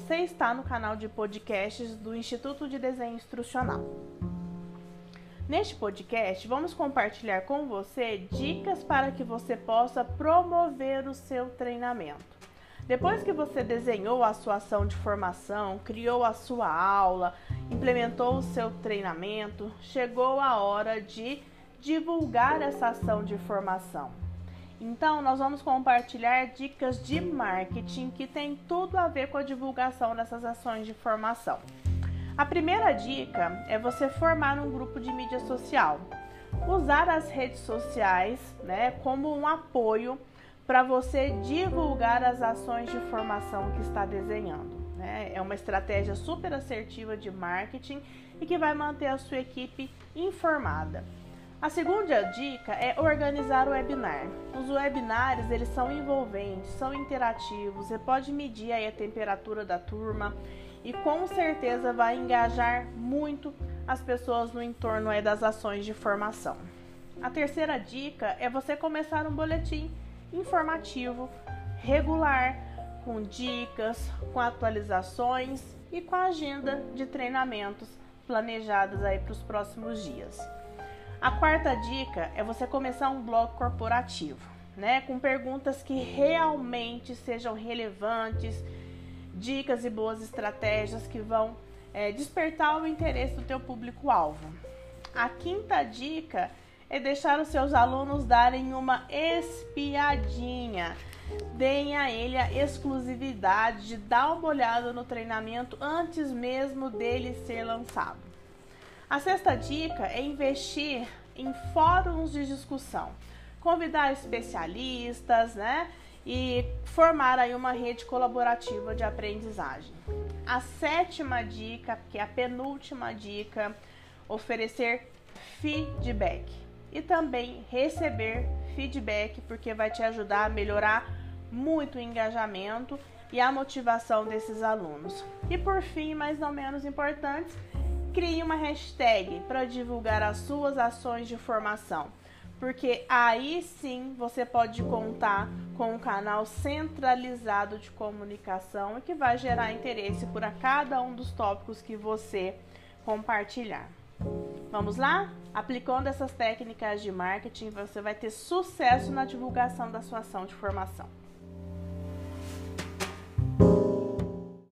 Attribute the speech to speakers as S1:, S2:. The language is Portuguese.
S1: Você está no canal de podcasts do Instituto de Desenho Instrucional. Neste podcast, vamos compartilhar com você dicas para que você possa promover o seu treinamento. Depois que você desenhou a sua ação de formação, criou a sua aula, implementou o seu treinamento, chegou a hora de divulgar essa ação de formação. Então, nós vamos compartilhar dicas de marketing que tem tudo a ver com a divulgação dessas ações de formação. A primeira dica é você formar um grupo de mídia social. Usar as redes sociais né, como um apoio para você divulgar as ações de formação que está desenhando. Né? É uma estratégia super assertiva de marketing e que vai manter a sua equipe informada. A segunda dica é organizar o webinar. Os webinars eles são envolventes, são interativos, você pode medir aí a temperatura da turma e com certeza vai engajar muito as pessoas no entorno aí das ações de formação. A terceira dica é você começar um boletim informativo regular, com dicas, com atualizações e com a agenda de treinamentos planejadas aí para os próximos dias. A quarta dica é você começar um blog corporativo, né? Com perguntas que realmente sejam relevantes, dicas e boas estratégias que vão é, despertar o interesse do teu público-alvo. A quinta dica é deixar os seus alunos darem uma espiadinha. Deem a ele a exclusividade de dar uma olhada no treinamento antes mesmo dele ser lançado. A sexta dica é investir em fóruns de discussão, convidar especialistas, né? E formar aí uma rede colaborativa de aprendizagem. A sétima dica, que é a penúltima dica, oferecer feedback e também receber feedback, porque vai te ajudar a melhorar muito o engajamento e a motivação desses alunos. E por fim, mas não menos importante, Crie uma hashtag para divulgar as suas ações de formação, porque aí sim você pode contar com um canal centralizado de comunicação que vai gerar interesse por cada um dos tópicos que você compartilhar. Vamos lá? Aplicando essas técnicas de marketing, você vai ter sucesso na divulgação da sua ação de formação.